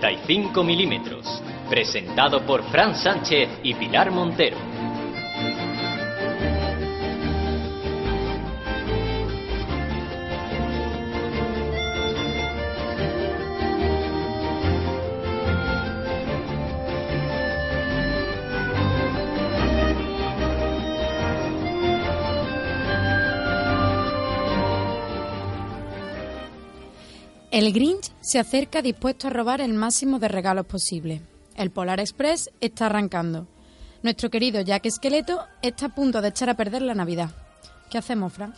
35 milímetros, presentado por Fran Sánchez y Pilar Montero. El Grinch se acerca dispuesto a robar el máximo de regalos posible. El Polar Express está arrancando. Nuestro querido Jack Esqueleto está a punto de echar a perder la Navidad. ¿Qué hacemos, Fran?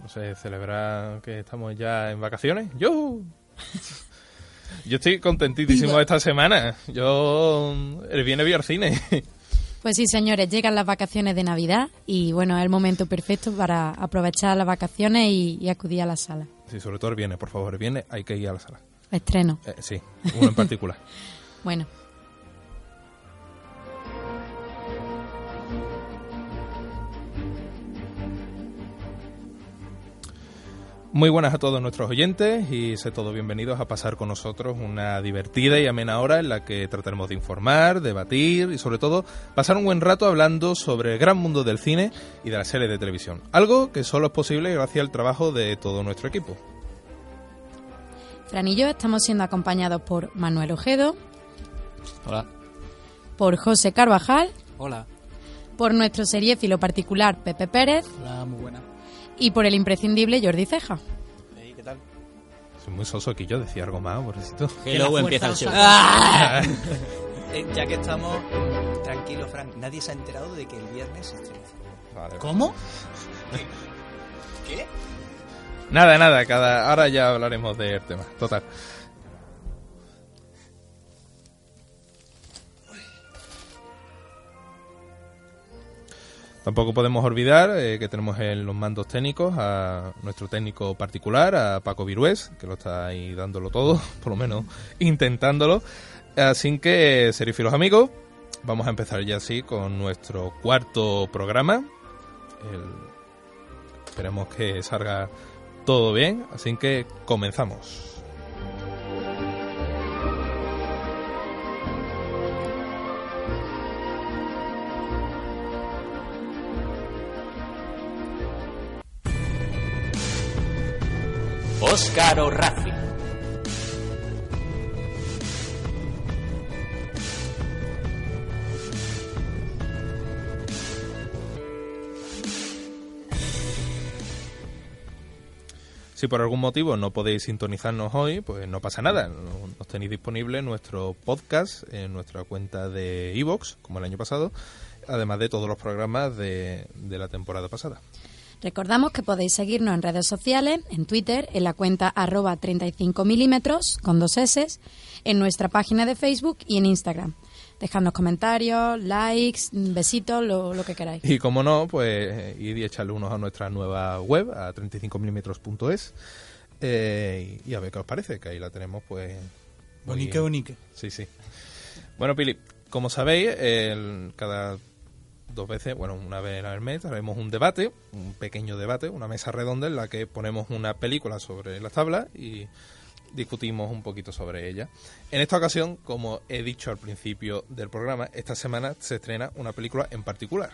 No sé, celebrar que estamos ya en vacaciones. ¡Yo! Yo estoy contentísimo esta semana. Yo el viernes vi al cine. Pues sí, señores, llegan las vacaciones de Navidad y bueno, es el momento perfecto para aprovechar las vacaciones y, y acudir a la sala. Sí, sobre todo el viernes, por favor, el viernes hay que ir a la sala. Estreno. Eh, sí, uno en particular. Bueno, Muy buenas a todos nuestros oyentes y sé todos bienvenidos a pasar con nosotros una divertida y amena hora en la que trataremos de informar, debatir y sobre todo pasar un buen rato hablando sobre el gran mundo del cine y de las series de televisión. Algo que solo es posible gracias al trabajo de todo nuestro equipo. Fran y yo estamos siendo acompañados por Manuel Ojedo, Hola. por José Carvajal, Hola. por nuestro seriéfilo particular Pepe Pérez Hola, muy buena. Y por el imprescindible Jordi Ceja. ¿Qué tal? Soy muy soso aquí yo, decía algo más, pobrecito. Que luego empieza el show. Ya que estamos, tranquilo, Frank, nadie se ha enterado de que el viernes se estrena. Vale. ¿Cómo? ¿Qué? Nada, nada, cada ahora ya hablaremos del tema. Total. Tampoco podemos olvidar eh, que tenemos en los mandos técnicos a nuestro técnico particular, a Paco Virués, que lo está ahí dándolo todo, por lo menos intentándolo. Así que, serifilos amigos, vamos a empezar ya así con nuestro cuarto programa. Esperemos que salga todo bien, así que comenzamos. Óscar o Rafi. Si por algún motivo no podéis sintonizarnos hoy, pues no pasa nada. No- Nos tenéis disponible nuestro podcast en nuestra cuenta de iVoox, como el año pasado, además de todos los programas de la temporada pasada. Recordamos que podéis seguirnos en redes sociales, en Twitter, en la cuenta arroba 35 milímetros con dos S, en nuestra página de Facebook y en Instagram. Dejadnos comentarios, likes, besitos, lo, lo que queráis. Y como no, pues eh, ir y echarle unos a nuestra nueva web, a 35mm.es, eh, y a ver qué os parece, que ahí la tenemos pues... Bonique, bonique. Sí, sí. Bueno, Pili, como sabéis, el- cada dos veces, bueno, una vez al mes, haremos un debate, un pequeño debate, una mesa redonda en la que ponemos una película sobre la tabla y discutimos un poquito sobre ella. En esta ocasión, como he dicho al principio del programa, esta semana se estrena una película en particular.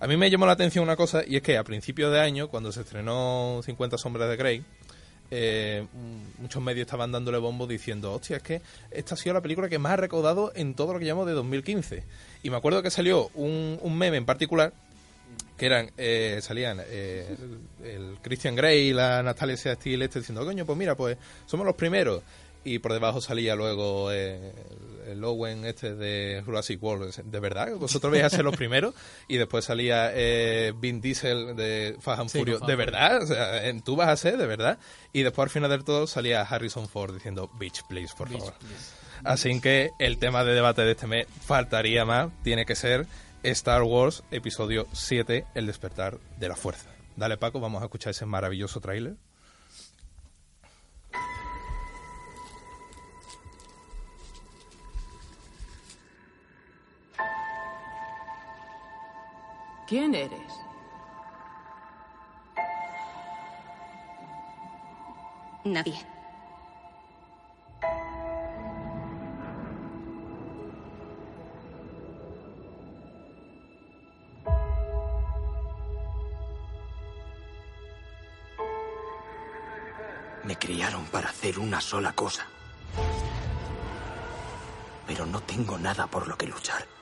A mí me llamó la atención una cosa y es que a principio de año, cuando se estrenó 50 sombras de Grey, eh, muchos medios estaban dándole bombo diciendo, hostia, es que esta ha sido la película que más ha recaudado en todo lo que llamamos de 2015. Y me acuerdo que salió un, un meme en particular que eran eh, salían eh, el, el Christian Grey y la Natalia Steele este diciendo coño pues mira pues somos los primeros y por debajo salía luego eh, el, Owen este de Jurassic World. De verdad vosotros vais a ser los primeros y después salía eh, Vin Diesel de Fast and Sí, con de verdad o sea en- tú vas a ser de verdad y después al final del todo salía Harrison Ford diciendo bitch please por favor Así que el tema de debate de este mes faltaría más, tiene que ser Star Wars Episodio 7, El despertar de la fuerza. Dale Paco, vamos a escuchar ese maravilloso tráiler. ¿Quién eres? Nadie. Me criaron para hacer una sola cosa. Pero no tengo nada por lo que luchar.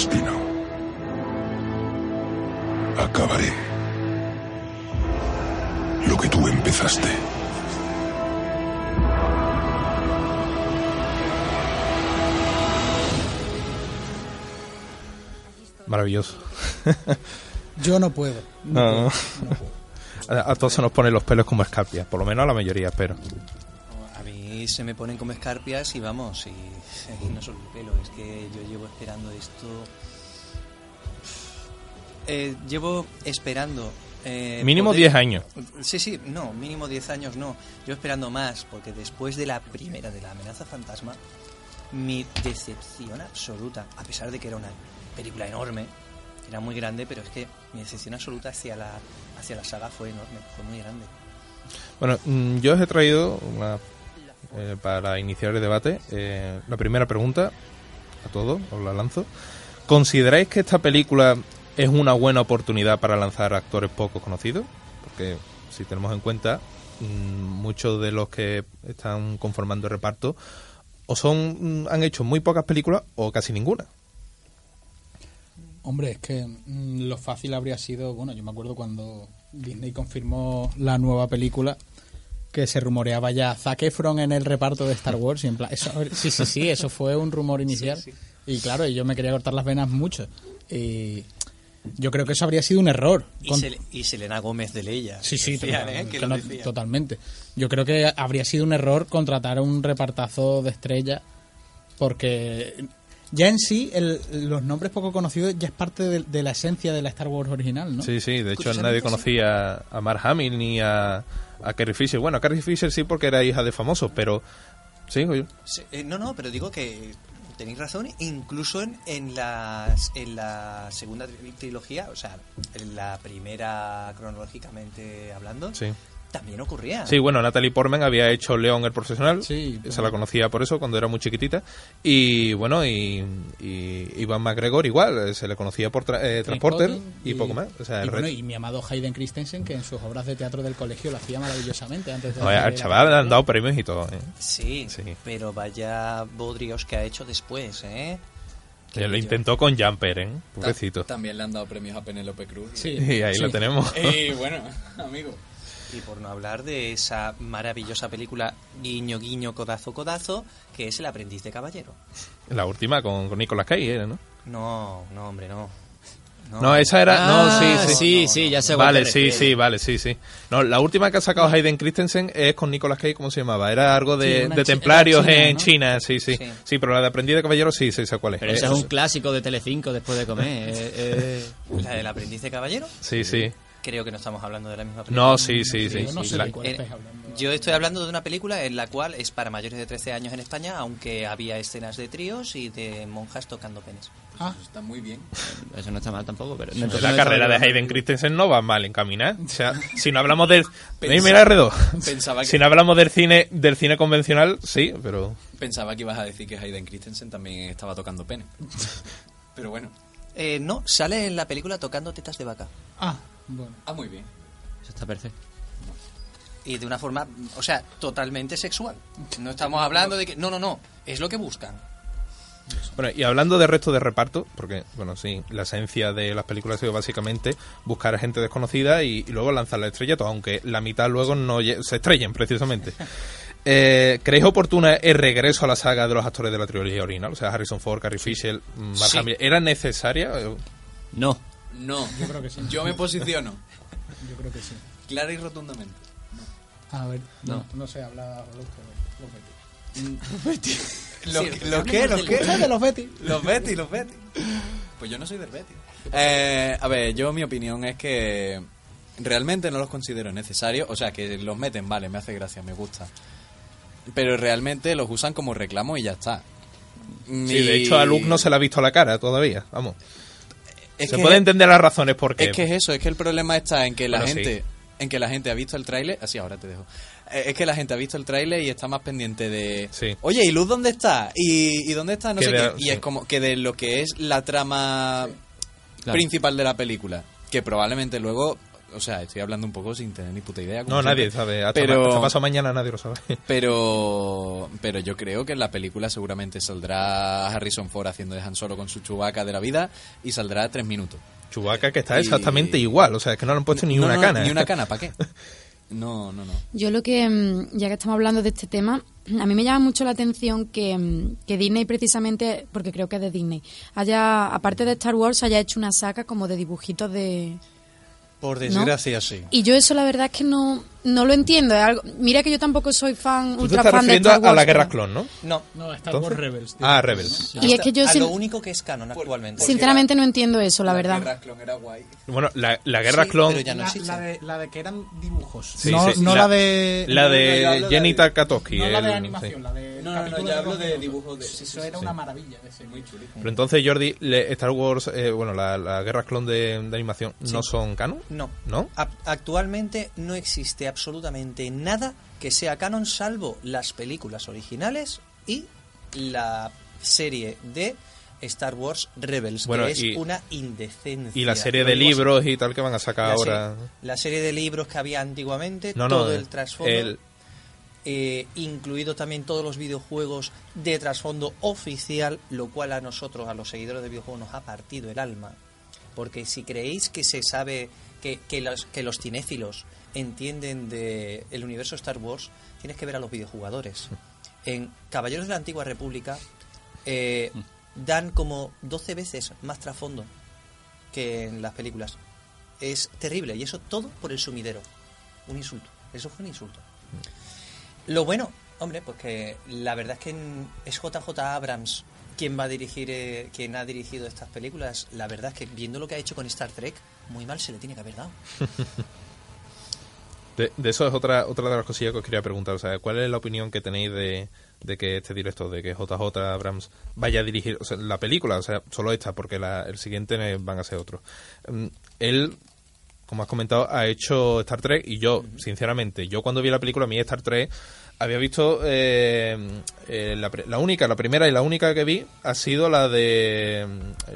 Destino. Acabaré lo que tú empezaste. Maravilloso. Yo no puedo. No, no. A, a todos se nos ponen los pelos como escarpias, por lo menos a la mayoría, espero. Mí se me ponen como escarpias y vamos, y, y no solo el pelo, es que yo llevo esperando esto. Eh, llevo esperando. eh, Mínimo poder- 10 años. Sí, sí, no, mínimo 10 años no. Yo esperando más, porque después de la primera, de la amenaza fantasma, mi decepción absoluta, a pesar de que era una película enorme, era muy grande, pero es que mi decepción absoluta hacia la, hacia la saga fue enorme, fue muy grande. Bueno, mm, yo os he traído una, eh, para iniciar el debate eh, la primera pregunta a todos, os la lanzo. ¿Consideráis que esta película es una buena oportunidad para lanzar actores poco conocidos? Porque si tenemos en cuenta, mm, muchos de los que están conformando el reparto o son mm, han hecho muy pocas películas o casi ninguna. Hombre, es que mm, lo fácil habría sido, bueno, yo me acuerdo cuando Disney confirmó la nueva película que se rumoreaba ya Zac Efron en el reparto de Star Wars y en plan, eso, sí, sí, sí, eso fue un rumor inicial y claro, yo me quería cortar las venas mucho y yo creo que eso habría sido un error. Y, Con- Sel- y Selena Gómez de Leia. Sí, sí, Decían, ¿eh? Que no- totalmente. Yo creo que habría sido un error contratar a un repartazo de estrella porque ya en sí el- los nombres poco conocidos ya es parte de, de la esencia de la Star Wars original, ¿no? Sí, sí, de hecho nadie sí. conocía a Mark Hamill ni a, a Carrie Fisher. Bueno, a Carrie Fisher sí porque era hija de famosos, pero... Sí, oye. Sí, eh, no, no, pero digo que tenéis razón, incluso en, en, las, en la segunda tri- trilogía, o sea, en la primera cronológicamente hablando, Sí. También ocurría. Sí, bueno, Natalie Portman había hecho León el profesional. Sí, se la conocía por eso cuando era muy chiquitita. Y bueno, y, y Ivan McGregor igual, eh, se le conocía por tra- eh, Transporter y, poco más. O sea, y, bueno, mi amado Hayden Christensen que en sus obras de teatro del colegio lo hacía maravillosamente antes de Oye, al chaval le han dado premios y todo. ¿eh? Sí, Sí. pero vaya bodrios que ha hecho después, ¿eh? Que lo intentó con Jumper, ¿eh? Pobrecito. También le han dado premios a Penélope Cruz. Sí, Y ahí sí. lo tenemos. Y bueno, amigo. Y por no hablar de esa maravillosa película guiño guiño codazo codazo que es El aprendiz de caballero. La última con, con Nicolas Cage, era, ¿no? No, no, hombre, no. No, esa era. no, Ah, sí, sí. sí, sí, ya sé Vale, sí, sí, vale, sí, sí. No, la última que ha sacado Hayden Christensen es con Nicolas Cage, ¿cómo se llamaba? Era algo de, Sí, una de chi- templarios China, en ¿no? China, sí, sí, Sí. sí. pero la de Aprendiz de Caballero sí, sí, sé cuál es. Pero Eh, ese es un clásico de Telecinco después de comer. eh, eh. La del aprendiz de caballero. Sí, sí. Creo que no estamos hablando de la misma película. No, sí, sí, sí. Yo no sé La- de cuál Eh, hablando. Yo estoy hablando de una película en la cual es para mayores de 13 años en España, aunque había escenas de tríos y de monjas tocando penes. Ah, Eso está muy bien. Eso no está mal tampoco, pero... La no carrera de Hayden Christensen no va mal encaminada. O sea, si no hablamos del... Ey, Mira, Redo. Pensaba que- Si no hablamos del cine del cine convencional, sí, pero... Pensaba que ibas a decir que Hayden Christensen también estaba tocando pene. Pero bueno. Eh, no, sale en la película tocando tetas de vaca. ah, bueno. Ah, muy bien. Eso está perfecto. Y de una forma, o sea, totalmente sexual. No estamos hablando de que... No, no, no. Es lo que buscan. Bueno, y hablando de resto de reparto, porque, bueno, sí, la esencia de las películas ha sido básicamente buscar a gente desconocida y, y luego lanzar la estrella, aunque la mitad luego no se estrellen, precisamente. Eh, ¿Creéis oportuna el regreso a la saga de los actores de la trilogía original? O sea, Harrison Ford, Carrie Fisher, Mark Sí. Hamill. ¿Era necesaria? No. No. Yo creo que sí. Yo me posiciono. Yo creo que sí. Clara y rotundamente. A ver, no, No. no, sé, habla los, ¿Lo, ¿Lo qué? ¿Lo qué? de los Betty. Los Betty, los Betty. Pues yo no soy del Betis. Eh, a ver, yo mi opinión es que realmente no los considero necesarios. O sea, que los meten, vale, me hace gracia, me gusta. Pero realmente los usan como reclamo y ya está. Sí, de hecho a Luke no se le ha visto la cara todavía, vamos. Es se puede entender las razones por qué. Es que es eso, es que el problema está en que la Bueno, gente sí. en que la gente ha visto el tráiler, así ahora te dejo. Eh, Es que la gente ha visto el tráiler y está más pendiente de, Sí. oye, ¿y Luz dónde está? ¿Y, y dónde está? No Que sé de- qué. Y sí. es como que de lo que es la trama principal de la película, que probablemente luego, o sea, estoy hablando un poco sin tener ni puta idea. No, siempre, nadie sabe. Hasta, pero, hasta pasado mañana nadie lo sabe. pero, pero yo creo que en la película seguramente saldrá Harrison Ford haciendo de Han Solo con su chubaca de la vida y saldrá tres minutos. Chubaca que está Y- exactamente igual, o sea, es que no le han puesto ni No, una no, cana. Ni una cana, ¿para qué? No, no, no. Yo lo que, mm, ya que estamos hablando de este tema, a mí me llama mucho la atención que, mm, que Disney precisamente, porque creo que es de Disney, haya, aparte de Star Wars, haya hecho una saga como de dibujitos de... Por ¿no? desgracia, sí. Y yo eso la verdad es que no, no lo entiendo. es algo- mira que yo tampoco soy fan, Tú te ultra estás fan de refiriendo Star Wars. a la Guerra pero- Clon, ¿no? No. No, Star. Wars Rebels. Ah, tío, Rebels. Y es que yo a sin- lo único que es canon actualmente. Sinceramente no entiendo eso, la verdad. Guerra Clon era guay. Bueno, la, la Guerra Sí, Clon... pero ya no La, la de, la de que eran dibujos. Sí, no, sí, no la- la, de. La No, no, yo de de- Jenny Tartakovsky. No la de animación, la de. No, no, yo hablo de dibujos de- Eso era una maravilla. De ese. Muy chulo. Pero entonces, Jordi, le- Star Wars, eh, bueno, la, la Guerra Clon de, de animación, ¿no son canon? No. ¿No? Actualmente no existe absolutamente nada que sea canon salvo las películas originales y la serie de Star Wars Rebels, Bueno, que es y- una indecencia. Y la serie de libros y tal que van a sacar La ahora... serie, la serie de libros que había antiguamente, No, no, todo eh, el trasfondo, el- eh, incluido también todos los videojuegos de trasfondo oficial, lo cual a nosotros, a los seguidores de videojuegos, nos ha partido el alma. Porque si creéis que se sabe que, que los, que los cinéfilos entienden de el universo Star Wars, tienes que ver a los videojugadores. En Caballeros de la Antigua República eh, dan como 12 veces más trasfondo que en las películas. Es terrible y eso todo por el sumidero. Un insulto. Eso fue un insulto. Lo bueno, hombre, pues que la verdad es que es JJ Abrams quien va a dirigir, eh, quien ha dirigido estas películas. La verdad es que viendo lo que ha hecho con Star Trek, muy mal se le tiene que haber dado. De, de eso es otra otra de las cosillas que os quería preguntar. O sea, ¿cuál es la opinión que tenéis de, de que este director, de que JJ Abrams vaya a dirigir o sea, la película? O sea, solo esta, porque la- el siguiente van a ser otros. Mm, Él, como has comentado, ha hecho Star Trek y yo, sinceramente, yo cuando vi la película, a mí Star Trek había visto eh, eh, la, la única, la primera y la única que vi ha sido la de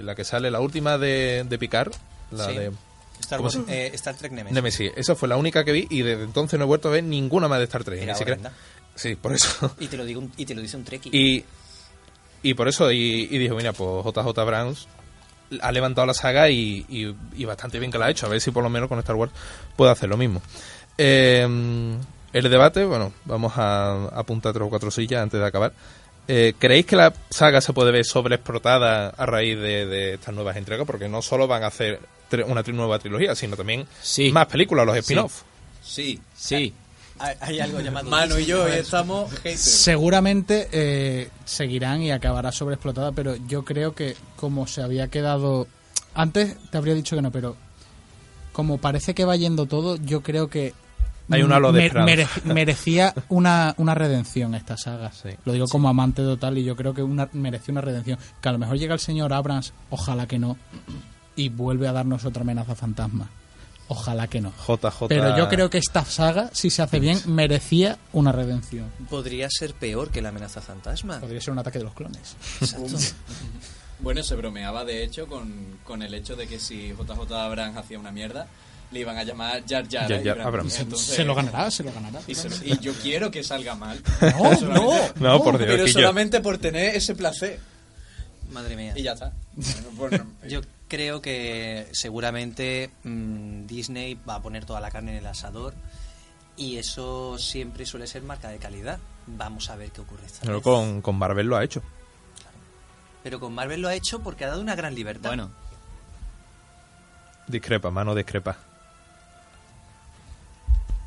la que sale, la última de, de Picard, la Sí. de Star, ¿Cómo Wars- se- eh, Star Trek Nemesis. Nemesis. Esa fue la única que vi y desde entonces no he vuelto a ver ninguna más de Star Trek. Era Ni siquiera-. Sí, por eso. Y te lo digo y te lo dice un Trekkie. Y, y por eso, y, y dijo, mira, pues JJ Browns ha levantado la saga y, y- y bastante bien que la ha hecho. A ver si por lo menos con Star Wars puede hacer lo mismo. Eh, el debate, bueno, vamos a apuntar tres o cuatro sillas antes de acabar. Eh, ¿Creéis que la saga se puede ver sobreexplotada a raíz de, de estas nuevas entregas? Porque no solo van a hacer tri- una tri- nueva trilogía, sino también Sí. más películas, los spin-off. Sí. Sí. Hay, hay algo llamado... Manu y yo estamos haters. Seguramente eh, seguirán y acabará sobreexplotada, pero yo creo que como se había quedado... Antes te habría dicho que no, pero como parece que va yendo todo, yo creo que Hay un halo de mere- merecía una, una redención esta saga. Sí. Lo digo como amante total y yo creo que una, mereció una redención. Que a lo mejor llega el señor Abrams, ojalá que no, y vuelve a darnos otra amenaza fantasma. Ojalá que no. JJ. Pero yo creo que esta saga, si se hace bien, merecía una redención. Podría ser peor que la amenaza fantasma. Podría ser un ataque de los clones. Exacto. Bueno, se bromeaba de hecho con, con el hecho de que si JJ Abrams hacía una mierda, le iban a llamar Jar Jar, Jar Jar Abrams. Abrams. Entonces- se lo ganará, se lo ganará. Y, se lo- y yo quiero que salga mal. No, Solamente- No, por Dios, Pero yo- solamente por tener ese placer. Madre mía. Y ya está. Bueno, Yo creo que seguramente mm, Disney va a poner toda la carne en el asador y eso siempre suele ser marca de calidad. Vamos a ver qué ocurre esta Pero vez. con, con Marvel lo ha hecho. Pero con Marvel lo ha hecho porque ha dado una gran libertad. Bueno, Discrepa, mano discrepa.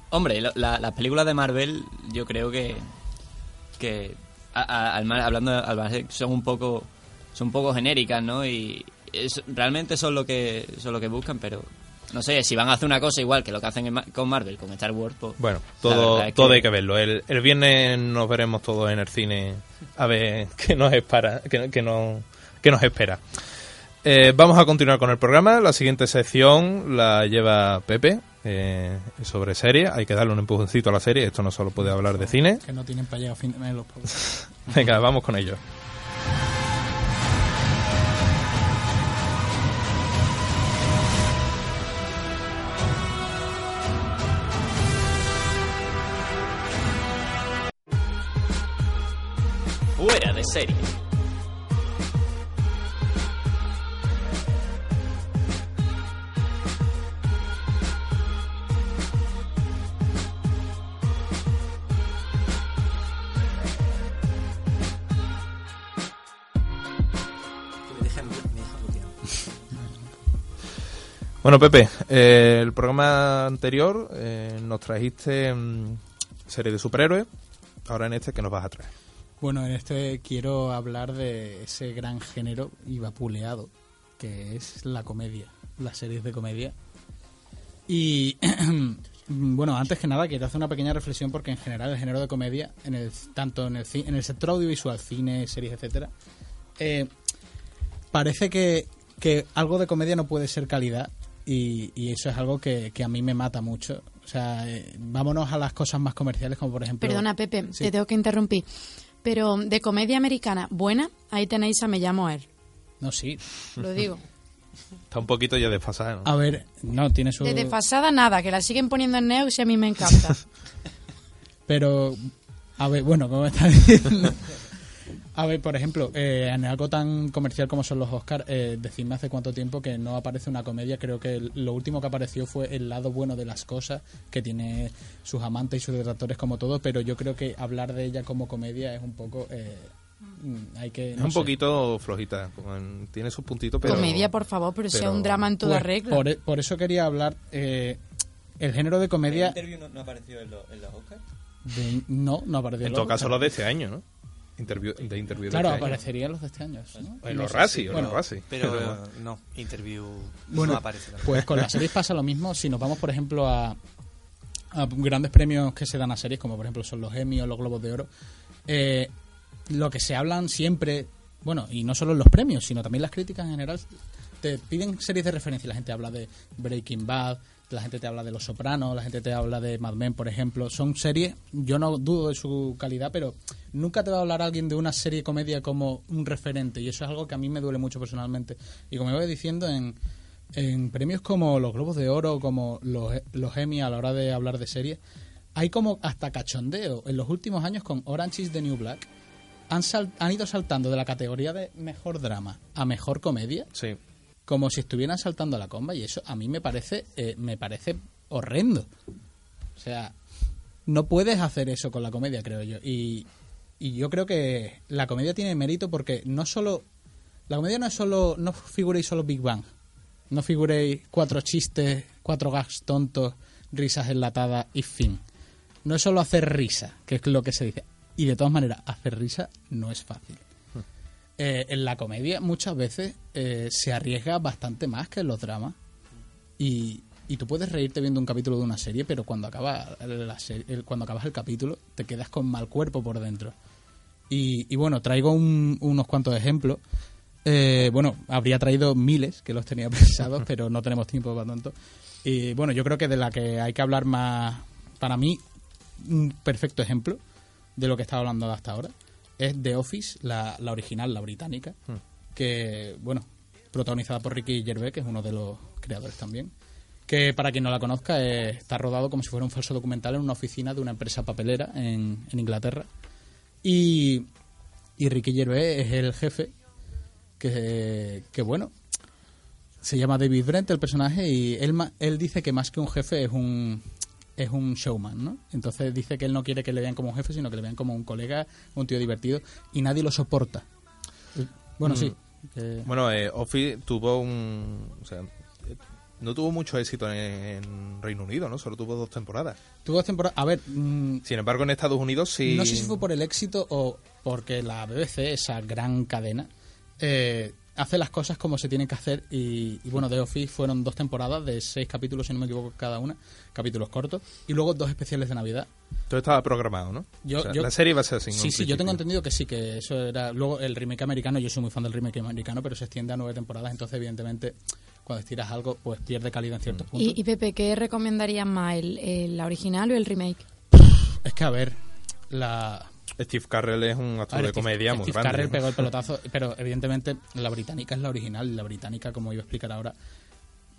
Hombre, lo- la- las películas de Marvel yo creo que que a- a- al hablando al son un poco son un poco genéricas, ¿no? Y es- realmente son lo que son lo que buscan, pero no sé si van a hacer una cosa igual que lo que hacen con Marvel, con Star Wars. pues, Bueno, todo, todo hay que verlo. El, el viernes nos veremos todos en el cine a ver qué nos espera. Qué, qué nos, qué nos espera. Eh, vamos a continuar con el programa. La siguiente sección la lleva Pepe eh, sobre serie. Hay que darle un empujoncito a la serie. Esto no solo puede hablar de cine. Que no tienen para llegar a fin de mes los pobres. Venga, vamos con ello. Bueno, Pepe, eh, el programa anterior eh, nos trajiste mm, serie de superhéroes. Ahora en este, ¿qué nos vas a traer? Bueno, en este quiero hablar de ese gran género y vapuleado que es la comedia, las series de comedia. Y bueno, antes que nada quiero hacer una pequeña reflexión porque en general el género de comedia, en el, tanto en el, en el sector audiovisual, cine, series, etcétera, eh, parece que, que algo de comedia no puede ser calidad y, y eso es algo que, que a mí me mata mucho. O sea, eh, vámonos a las cosas más comerciales como por ejemplo... Perdona, Pepe, Sí. te tengo que interrumpir. Pero de comedia americana buena, ahí tenéis a Me llamo Er. No, sí. Lo digo. Está un poquito ya desfasada, ¿no? A ver, no, tiene su... De desfasada nada, que la siguen poniendo en Neox y a mí me encanta. Pero, a ver, bueno, como está diciendo. A ver, por ejemplo, eh, en algo tan comercial como son los Oscars, eh, decidme hace cuánto tiempo que no aparece una comedia. Creo que el- lo último que apareció fue el lado bueno de las cosas, que tiene sus amantes y sus detractores como todo, pero yo creo que hablar de ella como comedia es un poco... eh, mm, hay que... Es no un sé. poquito flojita. tiene sus puntitos, pero... Comedia, por favor, pero, sea un drama en toda Pues, regla. Por, e- por eso quería hablar... eh, el género de comedia... interview no, apareció en, los Oscars? de- no, no apareció. En los todo caso, los de este año, ¿no? Interview, de interview de Claro, este año. aparecerían los de este año. ¿no? En los Razzie, o bueno, los Razzie. Pero eh, no, interview Bueno, no aparece. Pues con las series pasa lo mismo. Si nos vamos, por ejemplo, a, a grandes premios que se dan a series, como por ejemplo son los Emmy o los Globos de Oro, eh, lo que se hablan siempre, bueno, y no solo en los premios, sino también las críticas en general, te piden series de referencia. La gente habla de Breaking Bad, la gente te habla de Los Sopranos, la gente te habla de Mad Men, por ejemplo. Son series, yo no dudo de su calidad, pero nunca te va a hablar alguien de una serie comedia como un referente, y eso es algo que a mí me duele mucho personalmente. Y como iba diciendo, en, en premios como los Globos de Oro, como los, los Emmy a la hora de hablar de series, hay como hasta cachondeo. En los últimos años con Orange is the New Black han, han ido saltando de la categoría de mejor drama a mejor comedia Sí. Como si estuvieran saltando la comba y eso a mí me parece eh, me parece horrendo. O sea, no puedes hacer eso con la comedia, creo yo. Y, y yo creo que la comedia tiene mérito porque no solo la comedia no es solo no figuréis solo Big Bang. No figuréis cuatro chistes, cuatro gags tontos, risas enlatadas y fin. No es solo hacer risa, que es lo que se dice. Y de todas maneras, hacer risa no es fácil. Eh, en la comedia muchas veces eh, se arriesga bastante más que en los dramas. Y, y tú puedes reírte viendo un capítulo de una serie, pero cuando, acaba cuando acabas el capítulo te quedas con mal cuerpo por dentro. Y, y bueno, traigo un- unos cuantos ejemplos. Eh, bueno, habría traído miles, que los tenía pensados, pero no tenemos tiempo para tanto. Y bueno, yo creo que de la que hay que hablar más, para mí, un perfecto ejemplo de lo que estaba hablando hasta ahora es The Office, la, la original, la británica, que, bueno, protagonizada por Ricky Gervais, que es uno de los creadores también, que para quien no la conozca eh, está rodado como si fuera un falso documental en una oficina de una empresa papelera en, en Inglaterra. Y, y Ricky Gervais es el jefe, que, que bueno, se llama David Brent el personaje y él, él dice que más que un jefe es un es un showman, ¿no? Entonces dice que él no quiere que le vean como un jefe, sino que le vean como un colega, un tío divertido y nadie lo soporta. Bueno, sí. que- Bueno, eh, Office tuvo un... O sea, eh, no tuvo mucho éxito en, en Reino Unido, ¿no? Solo tuvo dos temporadas. tuvo temporada. A ver, mm, Sin embargo, en Estados Unidos sí... no sé si fue por el éxito o porque la BBC, esa gran cadena, eh, hace las cosas como se tienen que hacer. Y, y bueno, The Office fueron dos temporadas de seis capítulos, si no me equivoco, cada una, capítulos cortos, y luego dos especiales de Navidad. Todo estaba programado, ¿no? Yo- O sea, yo- la serie va a ser así. Sí, sí, yo tengo entendido que sí, que eso era. Luego el remake americano, yo soy muy fan del remake americano, pero se extiende a nueve temporadas, entonces, evidentemente, cuando estiras algo, pues pierde calidad en ciertos puntos. Y, y Pepe, ¿qué recomendarías más, el, el- la original o el remake? Es que, a ver, la. Steve Carrell es un actor ver, de Steve- comedia muy Steve grande. Carell ¿no? pegó el pelotazo, pero evidentemente la británica es la original, la británica, como iba a explicar ahora,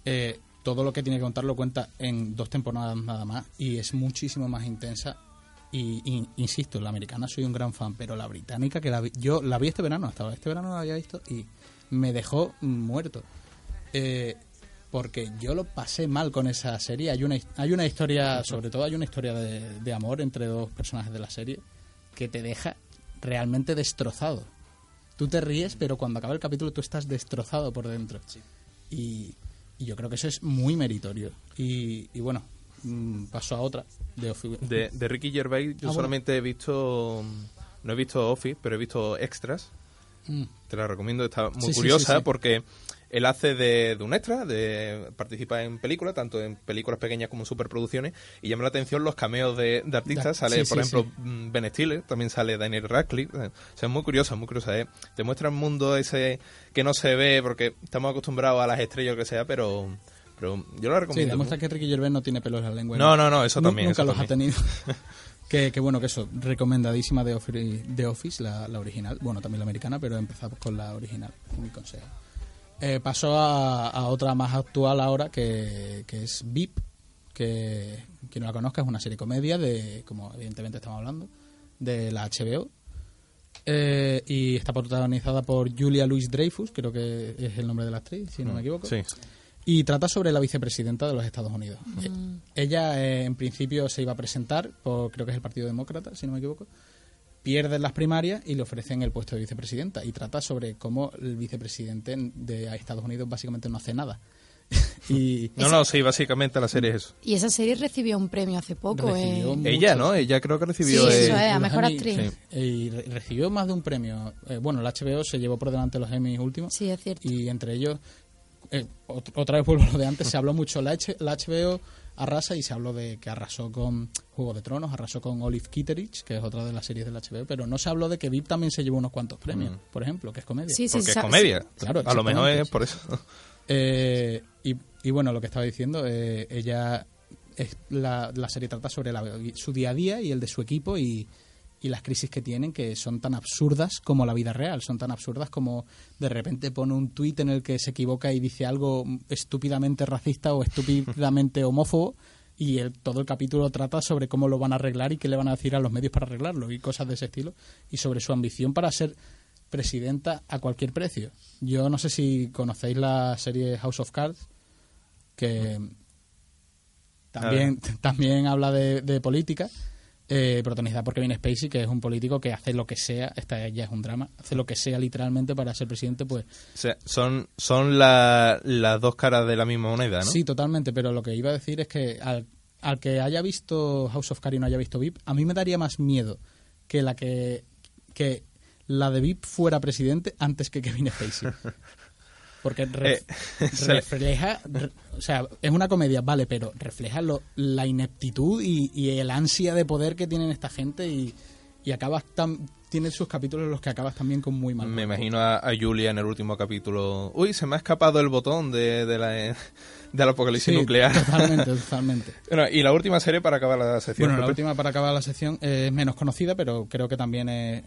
eh, todo lo que tiene que contar lo cuenta en dos temporadas nada más, y es muchísimo más intensa Y, y- insisto, la americana soy un gran fan, pero la británica, que la vi- yo la vi este verano, hasta este verano la había visto y me dejó muerto. Eh, porque yo lo pasé mal con esa serie. Hay una, hay una historia, sobre todo hay una historia de, de amor entre dos personajes de la serie que te deja realmente destrozado. Tú te ríes, pero cuando acaba el capítulo tú estás destrozado por dentro. Y, y yo creo que eso es muy meritorio. Y, y bueno, mm, paso a otra. De, Ofi- De, de Ricky Gervais yo Ah, bueno. solamente he visto... No he visto Office, pero he visto Extras. Mm. Te la recomiendo, está muy Sí, sí, curiosa sí, sí. porque él hace de, de un extra, de participa en películas, tanto en películas pequeñas como en superproducciones, y llama la atención los cameos de, de artistas. Da- sale, sí, por sí, ejemplo, mm, Ben Stiller, también sale Daniel Radcliffe. eh, O sea, es muy curiosa, muy curiosa. ¿eh? Te muestra un mundo ese que no se ve porque estamos acostumbrados a las estrellas o que sea, pero, pero yo lo Sí, recomiendo. demuestra que Ricky Gervais no tiene pelos en la lengua. No, no, no, eso también, Nunca eso los ha tenido. que, que bueno, que eso, recomendadísima de Office, de Office la, la original. Bueno, también la americana, pero empezamos con la original, mi consejo. Eh, paso a, a otra más actual ahora, que, que es VIP, que quien no la conozca es una serie comedia de, como evidentemente estamos hablando, de la HBO. Eh, y está protagonizada por Julia Louis Dreyfus, creo que es el nombre de la actriz, si no me equivoco. Sí. Y trata sobre la vicepresidenta de los Estados Unidos. Eh, Ella, eh, en principio, se iba a presentar por, creo que es el Partido Demócrata, si no me equivoco. Pierden las primarias y le ofrecen el puesto de vicepresidenta. Y trata sobre cómo el vicepresidente de Estados Unidos básicamente no hace nada. y No, no, sí, básicamente la serie es eso. Y esa serie recibió un premio hace poco. Eh. Ella. ¿no? Ella creo que Sí, recibió... eso eh, es, a mejor Emmy, actriz. sí. Y re- recibió más de un premio. Eh, bueno, la HBO se llevó por delante los Emmys últimos. Sí, es cierto. Y entre ellos, eh, ot- otra vez vuelvo a lo de antes, se habló mucho. La, H- la HBO arrasa y se habló de que arrasó con Juego de Tronos, arrasó con Olive Kitteridge, que es otra de las series de la HBO, pero no se habló de que VIP también se llevó unos cuantos premios, por ejemplo, que es comedia. Sí, sí, Porque es comedia. Claro, A lo mejor es por eso. Eh, y, y bueno, lo que estaba diciendo, eh, ella es, la, la serie trata sobre la- su día a día y el de su equipo y, y las crisis que tienen que son tan absurdas como la vida real, son tan absurdas como de repente pone un tuit en el que se equivoca y dice algo estúpidamente racista o estúpidamente homófobo y el, todo el capítulo trata sobre cómo lo van a arreglar y qué le van a decir a los medios para arreglarlo y cosas de ese estilo y sobre su ambición para ser presidenta a cualquier precio. Yo no sé si conocéis la serie House of Cards, que también, también habla de, de política, eh, protagonizada por Kevin Spacey, que es un político que hace lo que sea, esta ya es un drama, hace lo que sea literalmente para ser presidente, pues O sea, son, son la- las dos caras de la misma moneda, ¿no? Sí, totalmente, pero lo que iba a decir es que al, al que haya visto House of Cards y no haya visto VIP, a mí me daría más miedo que la que, que la de VIP fuera presidente antes que Kevin Spacey. Porque re- Eh, le- refleja, re- o sea, es una comedia, vale, pero refleja lo, la ineptitud y, y el ansia de poder que tienen esta gente y, y acabas tan, tiene sus capítulos en los que acabas también con muy mal. Me cuerpo. imagino a, a Julia en el último capítulo. Uy, se me ha escapado el botón de, de la, del apocalipsis Sí, nuclear. Totalmente, totalmente. Bueno, y la última serie para acabar la sección. Bueno, la última para acabar la sección es menos conocida, pero creo que también es,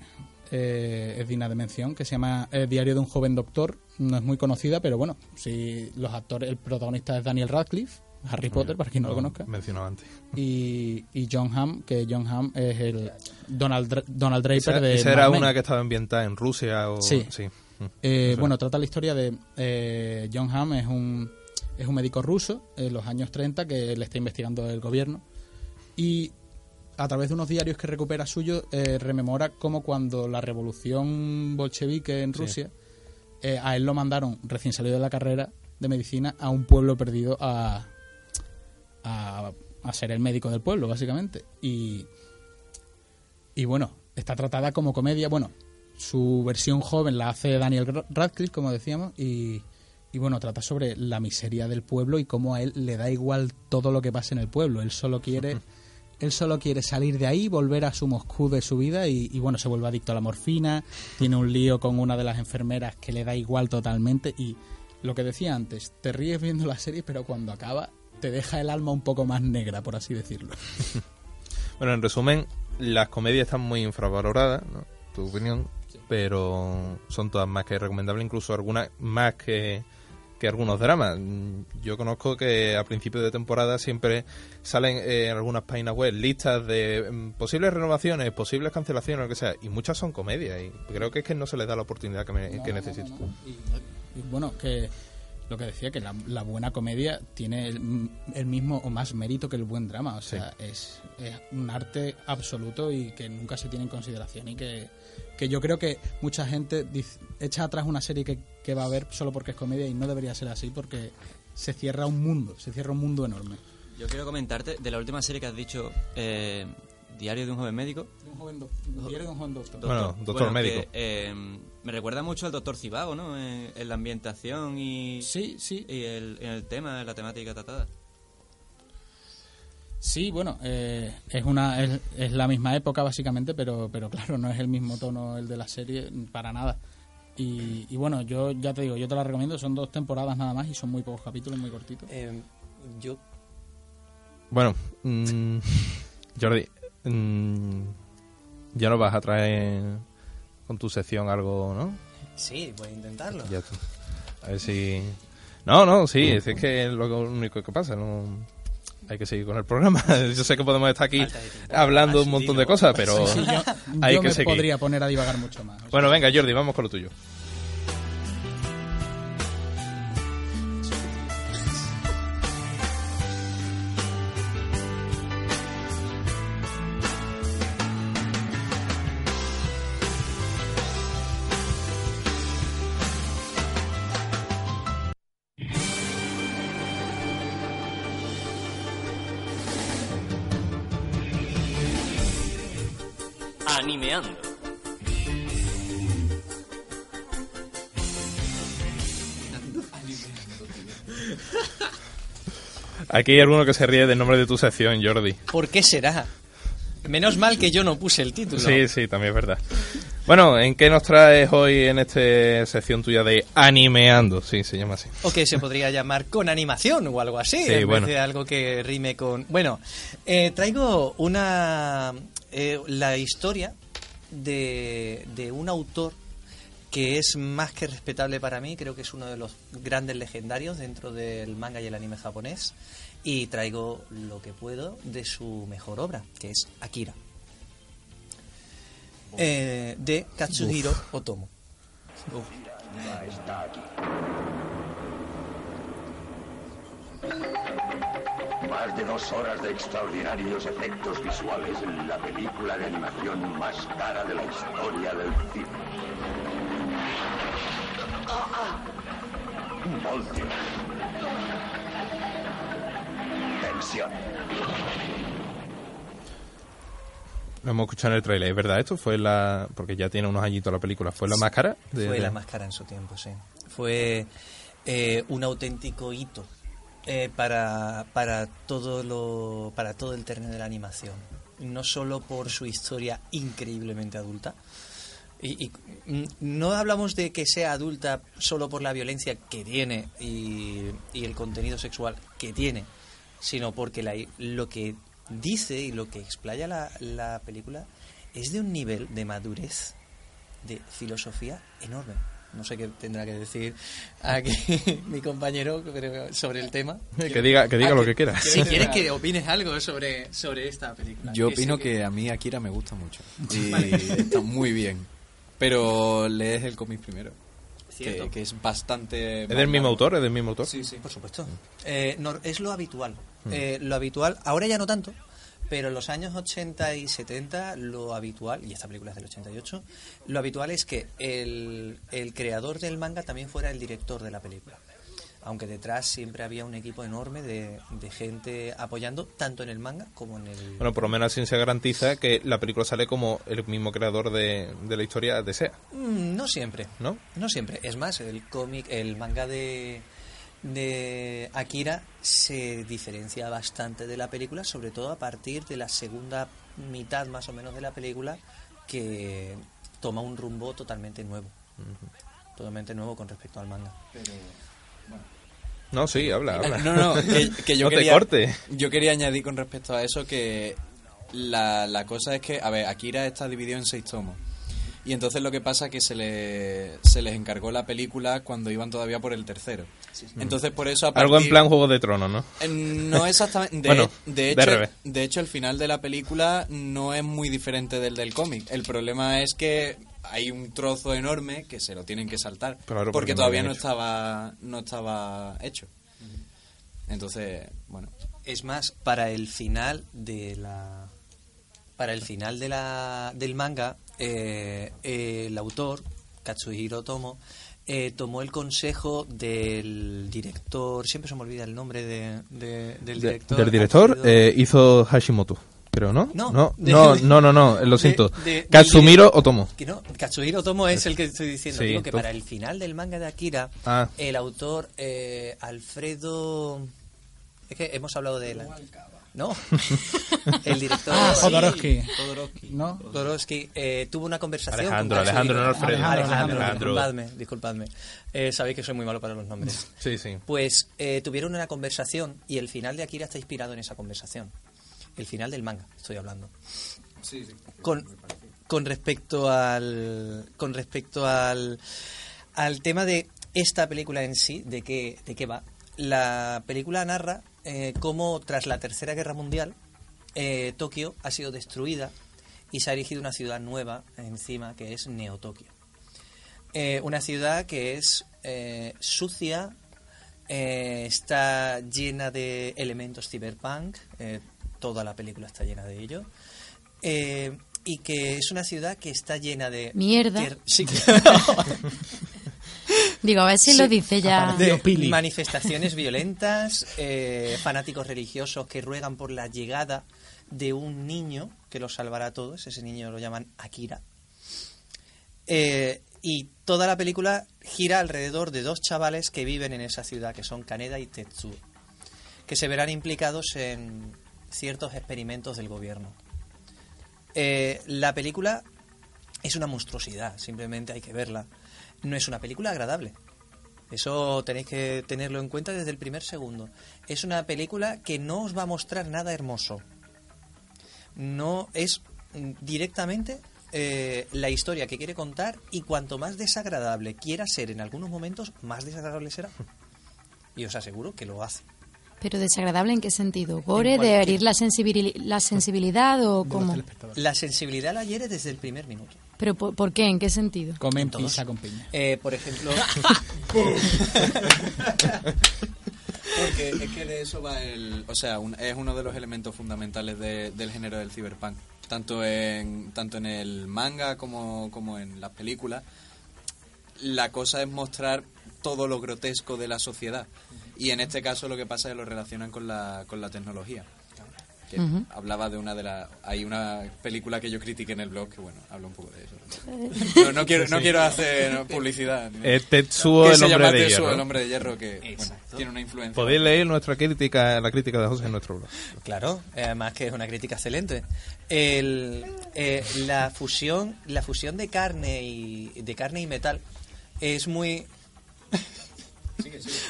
eh, es digna de mención, que se llama eh, Diario de un joven doctor. No es muy conocida, pero bueno, si los actores, el protagonista es Daniel Radcliffe, Harry Potter, para quien no lo conozca, Mencionado antes. y, y John Hamm, que John Hamm es el Donald, Donald Draper Esa, de esa era Mad una que estaba ambientada en Rusia o... Sí. Mm. Eh, bueno, trata la historia de eh, John Hamm, es un, es un médico ruso en los años 30 que le está investigando el gobierno y a través de unos diarios que recupera suyos eh, rememora cómo cuando la revolución bolchevique en Rusia eh, a él lo mandaron recién salido de la carrera de medicina a un pueblo perdido a, a, a ser el médico del pueblo básicamente y y bueno, está tratada como comedia. Bueno, su versión joven la hace Daniel Ra- Radcliffe, como decíamos, y, y bueno, trata sobre la miseria del pueblo y cómo a él le da igual todo lo que pase en el pueblo. Él solo quiere, él solo quiere salir de ahí, volver a su Moscú de su vida y, y bueno, se vuelve adicto a la morfina, tiene un lío con una de las enfermeras que le da igual totalmente y lo que decía antes, te ríes viendo la serie, pero cuando acaba te deja el alma un poco más negra, por así decirlo. Bueno, en resumen, las comedias están muy infravaloradas, ¿no? Tu opinión, pero son todas más que recomendables, incluso algunas más que, que algunos dramas. Mm, Yo conozco que a principio de temporada siempre salen eh, en algunas páginas web listas de mm, posibles renovaciones, posibles cancelaciones, lo que sea, y muchas son comedias. Y creo que es que no se les da la oportunidad que, me- No, que no, no. Y, y bueno, que lo que decía, que la, la buena comedia tiene el, el mismo o más mérito que el buen drama. O sea, es, es un arte absoluto y que nunca se tiene en consideración. Y que, que yo creo que mucha gente dice- echa atrás una serie que, que va a ver solo porque es comedia y no debería ser así porque se cierra un mundo, se cierra un mundo enorme. Yo quiero comentarte de la última serie que has dicho, eh, Diario de un joven médico. De un joven diario de un joven doctor. Bueno, doctor médico. que, eh, me recuerda mucho al doctor Cibago, ¿no? En, en la ambientación y, Sí, sí. y el, en el tema, la temática tratada. Sí, bueno, eh, es una es, es la misma época básicamente, pero pero claro, no es el mismo tono el de la serie para nada. Y, y bueno, yo ya te digo, yo te la recomiendo, son dos temporadas nada más y son muy pocos capítulos, muy cortitos. Eh, yo Bueno, mm, Jordi, mm, ya nos vas a traer con tu sección algo, ¿no? sí, voy a intentarlo. Ya. A ver si... No, no, sí, es que es lo único que pasa, no... Hay que seguir con el programa. Yo sé que podemos estar aquí hablando un montón de cosas, pero Sí, yo hay yo que me seguir. podría poner a divagar mucho más. Bueno, venga, Jordi, vamos con lo tuyo. Aquí hay alguno que se ríe del nombre de tu sección, Jordi. ¿Por qué será? Menos mal que yo no puse el título. Sí, sí, también es verdad. Bueno, ¿en qué nos traes hoy en esta sección tuya de animeando? Sí, se llama así. O que se podría llamar con animación o algo así, Sí, en bueno. vez de algo que rime con... Bueno, eh, traigo una... eh, la historia de, de un autor que es más que respetable para mí, creo que es uno de los grandes legendarios dentro del manga y el anime japonés, y traigo lo que puedo de su mejor obra, que es Akira, Eh, de Katsuhiro Otomo. Uf. Más de dos horas de extraordinarios efectos visuales en la película de animación más cara de la historia del cine. Voltio. Tensión. Lo hemos escuchado en el trailer, ¿es verdad esto? Fue la... Porque ya tiene unos añitos la película. ¿Fue la más cara? de- Fue de- la más cara en su tiempo, sí. Fue eh, un auténtico hito eh, para, para, todo lo, para todo el terreno de la animación. No solo por su historia increíblemente adulta. Y, y, mm, no hablamos de que sea adulta solo por la violencia que tiene y, y el contenido sexual que tiene, sino porque la- lo que dice y lo que explaya la, la película es de un nivel de madurez de filosofía enorme. No sé qué tendrá que decir aquí mi compañero pero sobre el tema. Que diga, que diga Ah, lo que quiera. Si quieres que opines algo sobre, sobre esta película. Yo opino que a mí Akira me gusta mucho. Y está muy bien. Pero lees el cómic primero. Que, es bastante... ¿Es del mismo autor? ¿Es del mismo autor? Sí, sí. Por supuesto. Eh, no, es lo habitual. Eh, lo habitual, ahora ya no tanto, pero en los años 80 y 70 lo habitual, y esta película es del 88, lo habitual es que el, el creador del manga también fuera el director de la película. Aunque detrás siempre había un equipo enorme de, de gente apoyando, tanto en el manga como en el... Bueno, por lo menos así se garantiza que la película sale como el mismo creador de, de la historia desea, Mm, no siempre. ¿no? No siempre. Es más, el cómic, el manga de, de Akira se diferencia bastante de la película, sobre todo a partir de la segunda mitad más o menos de la película, que toma un rumbo totalmente nuevo. Totalmente nuevo con respecto al manga. No, sí, habla, habla. No, no, que, que yo No te quería, cortes. Yo quería añadir con respecto a eso que la, la cosa es que, a ver, Akira está dividido en seis tomos. Y entonces lo que pasa es que se, le, se les encargó la película cuando iban todavía por el tercero. Entonces por eso... a Algo en plan Juego de Tronos, ¿no? Eh, No exactamente. De, Bueno, de, de hecho, revés. de hecho, el final de la película no es muy diferente del del cómic. El problema es que hay un trozo enorme que se lo tienen que saltar. Claro, porque porque no lo todavía no estaba, no estaba hecho. Entonces, bueno. Es más, para el final de la. Para el final de la, del manga, eh, el autor, Katsuhiro Tomo, eh, tomó el consejo del director. Siempre se me olvida el nombre de, de- del De- director. del director eh, hizo Hashimoto, creo, ¿no? No, no, de- no, de- no, no, no, lo siento. de- Katsumiro Otomo. Que no, Katsuhiro Tomo es el que estoy diciendo. Sí, Digo que para el final del manga de Akira, Ah. el autor eh, Alfredo. Es que hemos hablado de él. No. el director. Ah. Jodorowsky. Jodorowsky. ¿No? Jodorowsky, eh, tuvo una conversación Alejandro, con Alejandro, no. Alfredo. Alejandro, Alejandro. disculpadme, disculpadme. Eh, sabéis que soy muy malo para los nombres. Sí, sí. Pues eh, tuvieron una conversación y el final de Akira está inspirado en esa conversación. El final del manga, estoy hablando. Con, con respecto al con respecto al al tema de esta película en sí, de qué de qué va. La película narra eh, cómo tras la Tercera Guerra Mundial eh, Tokio ha sido destruida y se ha erigido una ciudad nueva encima que es Neo Tokio. Eh, una ciudad que es eh, sucia, está llena de elementos cyberpunk, toda la película está llena de ello, eh, y que es una ciudad que está llena de... Mierda. tier- sí, Digo, a ver si Sí. lo dice ya. de Pili. manifestaciones violentas, eh, fanáticos religiosos que ruegan por la llegada de un niño que los salvará a todos. Ese niño lo llaman Akira. Eh, y toda la película gira alrededor de dos chavales que viven en esa ciudad, que son Kaneda y Tetsuo, que se verán implicados en ciertos experimentos del gobierno. Eh, la película es una monstruosidad, simplemente hay que verla. No es una película agradable. Eso tenéis que tenerlo en cuenta desde el primer segundo. Es una película que no os va a mostrar nada hermoso. No es mm, directamente eh, la historia que quiere contar y cuanto más desagradable quiera ser en algunos momentos, más desagradable será. Y os aseguro que lo hace. Pero desagradable en qué sentido? ¿Gore? ¿De herir la, sensibili- la sensibilidad o cómo? La sensibilidad la hiere desde el primer minuto. ¿Pero por, por qué? ¿En qué sentido? Comen pizza con piña. Eh, por ejemplo, Porque es que de eso va el... O sea, un- es uno de los elementos fundamentales de- del género del cyberpunk. Tanto en, tanto en el manga como, como en las películas. La cosa es mostrar todo lo grotesco de la sociedad. Y en este caso lo que pasa es que lo relacionan con la, con la tecnología. Que. Hablaba de una de las... Hay una película que yo critiqué en el blog que, bueno, habla un poco de eso. No, no quiero, no quiero hacer no, publicidad. Eh, Tetsuo, el se hombre llama de Tetsuo, hierro. el hombre de hierro, que bueno, tiene una influencia. Podéis leer nuestra crítica, la crítica de José en nuestro blog. Claro, eh, además que es una crítica excelente. El, eh, la fusión, la fusión de carne y de carne y metal es muy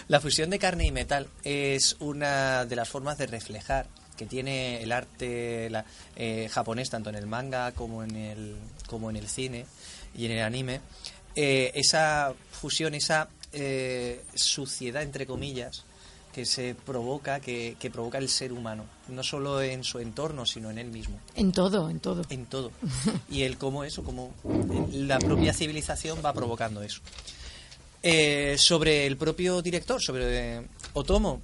la fusión de carne y metal es una de las formas de reflejar que tiene el arte la- eh, japonés tanto en el manga como en el como en el cine y en el anime Eh, esa fusión esa eh, suciedad entre comillas que se provoca que, que provoca el ser humano no solo en su entorno sino en él mismo En todo, en todo. en todo. Y el cómo eso, cómo la propia civilización va provocando eso. Eh, sobre el propio director, sobre eh, Otomo,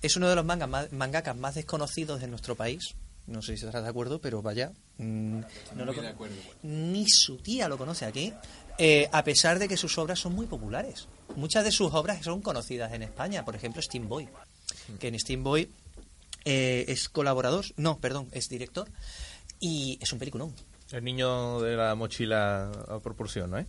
es uno de los mangas más- mangakas más desconocidos de nuestro país. No sé si estarás de acuerdo, pero vaya. mm, no lo de acuerdo. Ni su tía lo conoce aquí, eh, a pesar de que sus obras son muy populares. Muchas de sus obras son conocidas en España, por ejemplo Steam Boy, que en Steam Boy eh, es colaborador, no, perdón, es director, y es un peliculón. El niño de la mochila a propulsión, ¿no? ¿Eh?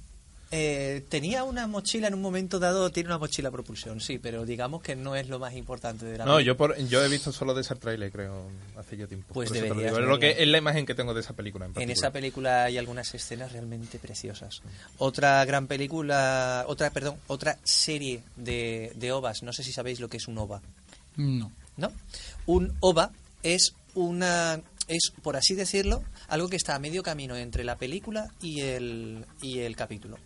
Eh, tenía una mochila en un momento dado, tiene una mochila a propulsión, sí, pero digamos que no es lo más importante de la No, yo por, yo he visto solo de ese trailer, creo, hace ya tiempo. Pues lo deberías digo. Es, lo que, verla. es la imagen que tengo de esa película en En esa película hay algunas escenas realmente preciosas. Otra gran película, otra, perdón, otra serie de, de ovas, no sé si sabéis lo que es un ova. No. ¿no? Un OVA es una, es, por así decirlo, algo que está a medio camino entre la película y el, y el capítulo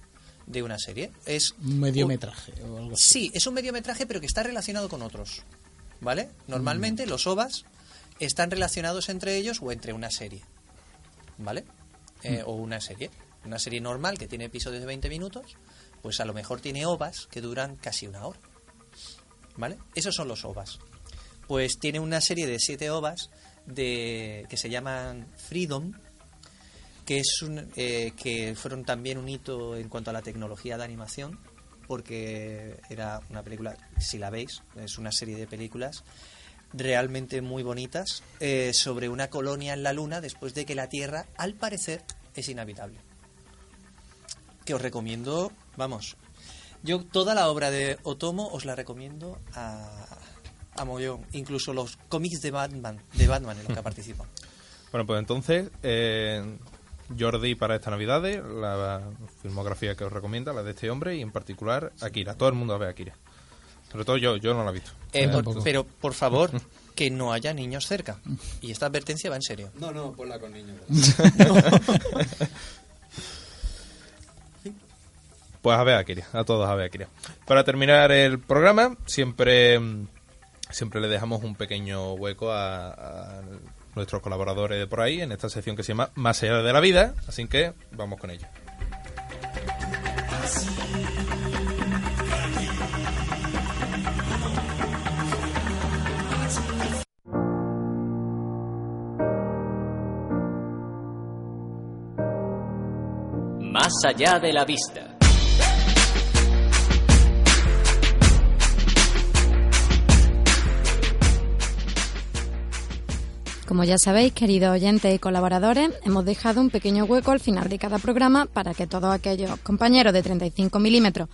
de una serie. Es Un mediometraje o algo así. Sí, es un mediometraje, pero que está relacionado con otros. ¿Vale? Normalmente los OVAs están relacionados entre ellos o entre una serie. ¿Vale? Eh, O una serie. Una serie normal que tiene episodios de 20 minutos, pues a lo mejor tiene OVAs que duran casi una hora. ¿Vale? Esos son los OVAs. Pues tiene una serie de siete OVAs de, que se llaman Freedom, que, es un, eh, que fueron también un hito en cuanto a la tecnología de animación, porque era una película, si la veis, es una serie de películas realmente muy bonitas eh, sobre una colonia en la Luna después de que la Tierra, al parecer, es inhabitable. Que os recomiendo, vamos, yo toda la obra de Otomo os la recomiendo a, a mogollón, incluso los cómics de Batman, de Batman en los que ha participado. Bueno, pues entonces, eh, Jordi para esta Navidad, la filmografía que os recomienda, la de este hombre, y en particular Akira. Todo el mundo ve Akira. Sobre todo yo, yo no la he visto. Eh, por- pero, por favor, que no haya niños cerca. Y esta advertencia va en serio. No, no, ponla con niños. Pues a ver Akira, a todos a ver Akira. Para terminar el programa, siempre, mm, siempre le dejamos un pequeño hueco a, a nuestros colaboradores de por ahí en esta sección que se llama Más allá de la vida, así que vamos con ello. Más allá de la vista. Como ya sabéis, queridos oyentes y colaboradores, hemos dejado un pequeño hueco al final de cada programa para que todos aquellos compañeros de 35 milímetros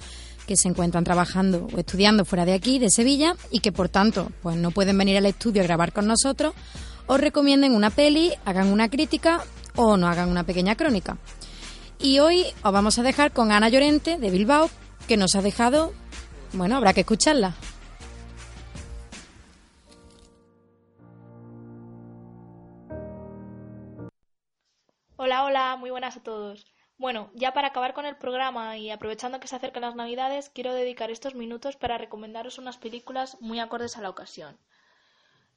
que se encuentran trabajando o estudiando fuera de aquí, de Sevilla, y que por tanto pues no pueden venir al estudio a grabar con nosotros, os recomienden una peli, hagan una crítica o nos hagan una pequeña crónica. Y hoy os vamos a dejar con Ana Llorente de Bilbao, que nos ha dejado, bueno, habrá que escucharla. Hola, hola, muy buenas a todos. Bueno, ya para acabar con el programa y aprovechando que se acercan las Navidades, quiero dedicar estos minutos para recomendaros unas películas muy acordes a la ocasión.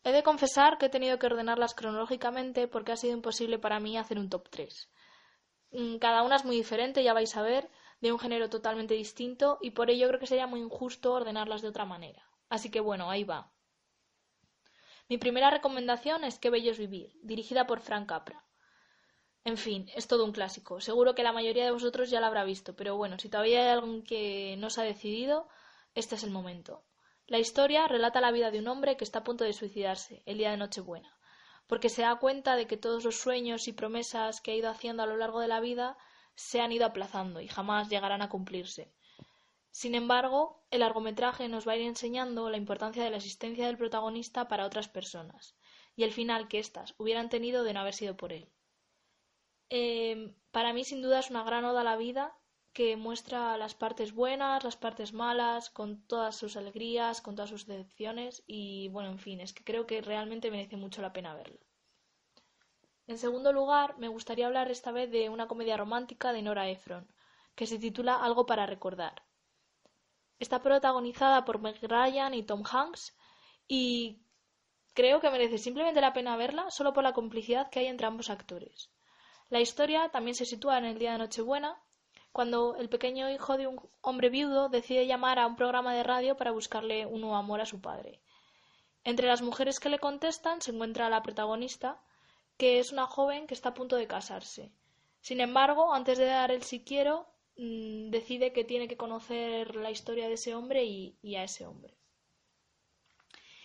He de confesar que he tenido que ordenarlas cronológicamente porque ha sido imposible para mí hacer un top 3. Mm, Cada una es muy diferente, ya vais a ver, de un género totalmente distinto y por ello creo que sería muy injusto ordenarlas de otra manera. Así que bueno, ahí va. Mi primera recomendación es Qué bello es vivir, dirigida por Frank Capra. En fin, es todo un clásico. Seguro que la mayoría de vosotros ya lo habrá visto, pero bueno, si todavía hay alguien que no se ha decidido, este es el momento. La historia relata la vida de un hombre que está a punto de suicidarse el día de Nochebuena, porque se da cuenta de que todos los sueños y promesas que ha ido haciendo a lo largo de la vida se han ido aplazando y jamás llegarán a cumplirse. Sin embargo, el largometraje nos va a ir enseñando la importancia de la existencia del protagonista para otras personas y el final que éstas hubieran tenido de no haber sido por él. Eh, para mí, sin duda, es una gran oda a la vida que muestra las partes buenas, las partes malas, con todas sus alegrías, con todas sus decepciones y, bueno, en fin, es que creo que realmente merece mucho la pena verla. En segundo lugar, me gustaría hablar esta vez de una comedia romántica de Nora Ephron, que se titula Algo para recordar. Está protagonizada por Meg Ryan y Tom Hanks y creo que merece simplemente la pena verla solo por la complicidad que hay entre ambos actores. La historia también se sitúa en el día de Nochebuena, cuando el pequeño hijo de un hombre viudo decide llamar a un programa de radio para buscarle un nuevo amor a su padre. Entre las mujeres que le contestan se encuentra la protagonista, que es una joven que está a punto de casarse. Sin embargo, antes de dar el si quiero, mm, decide que tiene que conocer la historia de ese hombre y, y a ese hombre.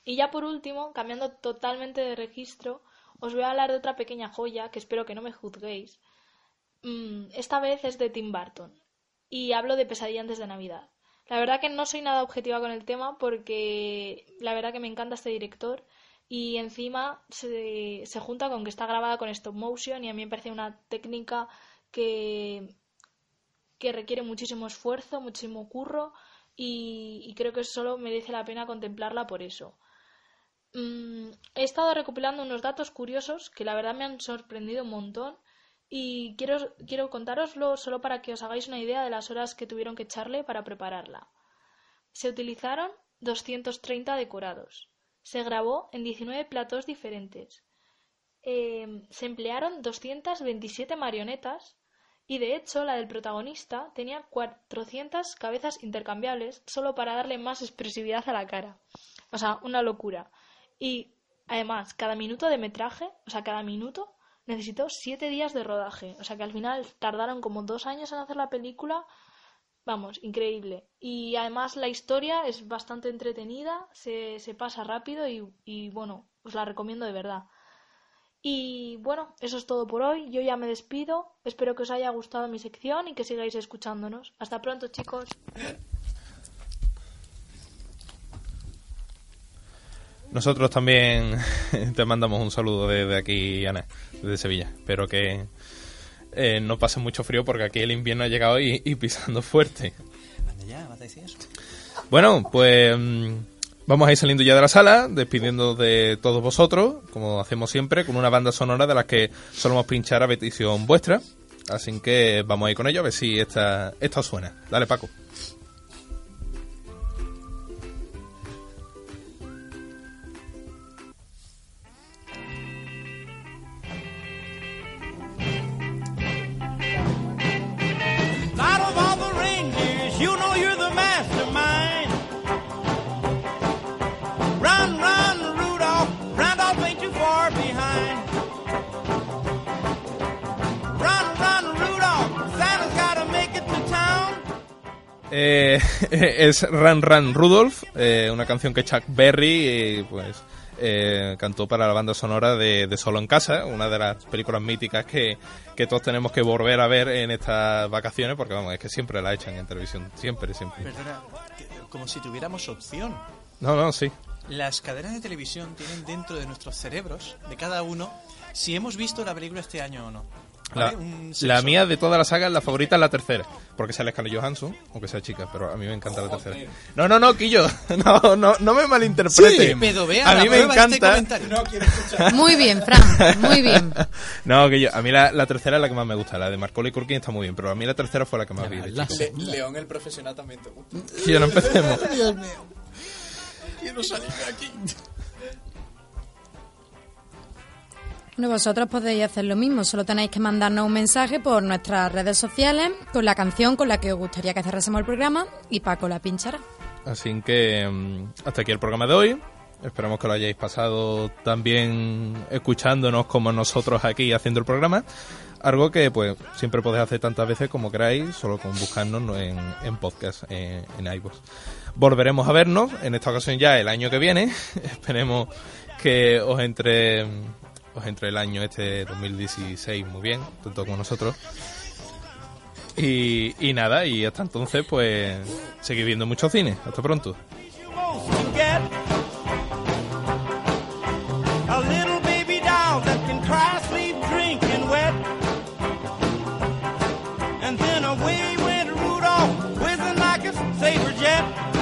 Y ya por último, cambiando totalmente de registro, os voy a hablar de otra pequeña joya que espero que no me juzguéis. Mm, esta vez es de Tim Burton y hablo de Pesadilla antes de Navidad. La verdad que no soy nada objetiva con el tema porque la verdad que me encanta este director y encima se, se junta con que está grabada con stop motion y a mí me parece una técnica que, que requiere muchísimo esfuerzo, muchísimo curro y, y creo que solo merece la pena contemplarla por eso. Mm, he estado recopilando unos datos curiosos que la verdad me han sorprendido un montón y quiero, quiero contároslo solo para que os hagáis una idea de las horas que tuvieron que echarle para prepararla. Se utilizaron 230 decorados. Se grabó en 19 platos diferentes. Eh, se emplearon 227 marionetas y de hecho la del protagonista tenía 400 cabezas intercambiables solo para darle más expresividad a la cara. O sea, una locura. Y además, cada minuto de metraje, o sea, cada minuto necesitó siete días de rodaje. O sea que al final tardaron como dos años en hacer la película. Vamos, increíble. Y además la historia es bastante entretenida, se, se pasa rápido y, y bueno, os la recomiendo de verdad. Y bueno, eso es todo por hoy. Yo ya me despido. Espero que os haya gustado mi sección y que sigáis escuchándonos. Hasta pronto, chicos. Nosotros también te mandamos un saludo desde aquí, Ana, desde Sevilla. Espero que eh, no pase mucho frío porque aquí el invierno ha llegado y, y pisando fuerte. Bueno, pues mm, vamos a ir saliendo ya de la sala, despidiendo de todos vosotros, como hacemos siempre, con una banda sonora de las que solemos pinchar a petición vuestra. Así que vamos a ir con ello a ver si esta, esta os suena. Dale, Paco. Eh, es Run Run Rudolph, eh, una canción que Chuck Berry eh, pues, eh, cantó para la banda sonora de, de Solo en Casa, una de las películas míticas que, que todos tenemos que volver a ver en estas vacaciones, porque vamos, es que siempre la echan en televisión, siempre, siempre. Perdona, como si tuviéramos opción. No, no, sí. Las cadenas de televisión tienen dentro de nuestros cerebros, de cada uno, si hemos visto la película este año o no. La, la mía de toda la saga, la favorita es la tercera, porque sale Scarlett Johansson, aunque sea chica, pero a mí me encanta la tercera. No, no, no, Quillo, no, no, no me malinterprete. Sí, pero vea, a mí me este encanta. comentario. No quiero escuchar. Muy bien, Fran, muy bien. No, que yo, a mí la, la tercera es la que más me gusta, la de Macaulay Culkin está muy bien, pero a mí la tercera fue la que más vi. Le- León el profesional también te gusta. Sí, no empecemos. Dios mío. Quiero salir de aquí. Vosotros podéis hacer lo mismo, solo tenéis que mandarnos un mensaje por nuestras redes sociales con la canción con la que os gustaría que cerrásemos el programa y Paco la pinchará. Así que mm, hasta aquí el programa de hoy. Esperamos que lo hayáis pasado tan bien escuchándonos como nosotros aquí haciendo el programa. Algo que pues siempre podéis hacer tantas veces como queráis, solo con buscarnos en, en podcast, en, en iVoox. Volveremos a vernos, en esta ocasión ya el año que viene. Esperemos que os entre, pues entró el año este 2016 muy bien, tanto como nosotros. Y, nada, y hasta entonces pues seguir viendo mucho cine. Hasta pronto. And.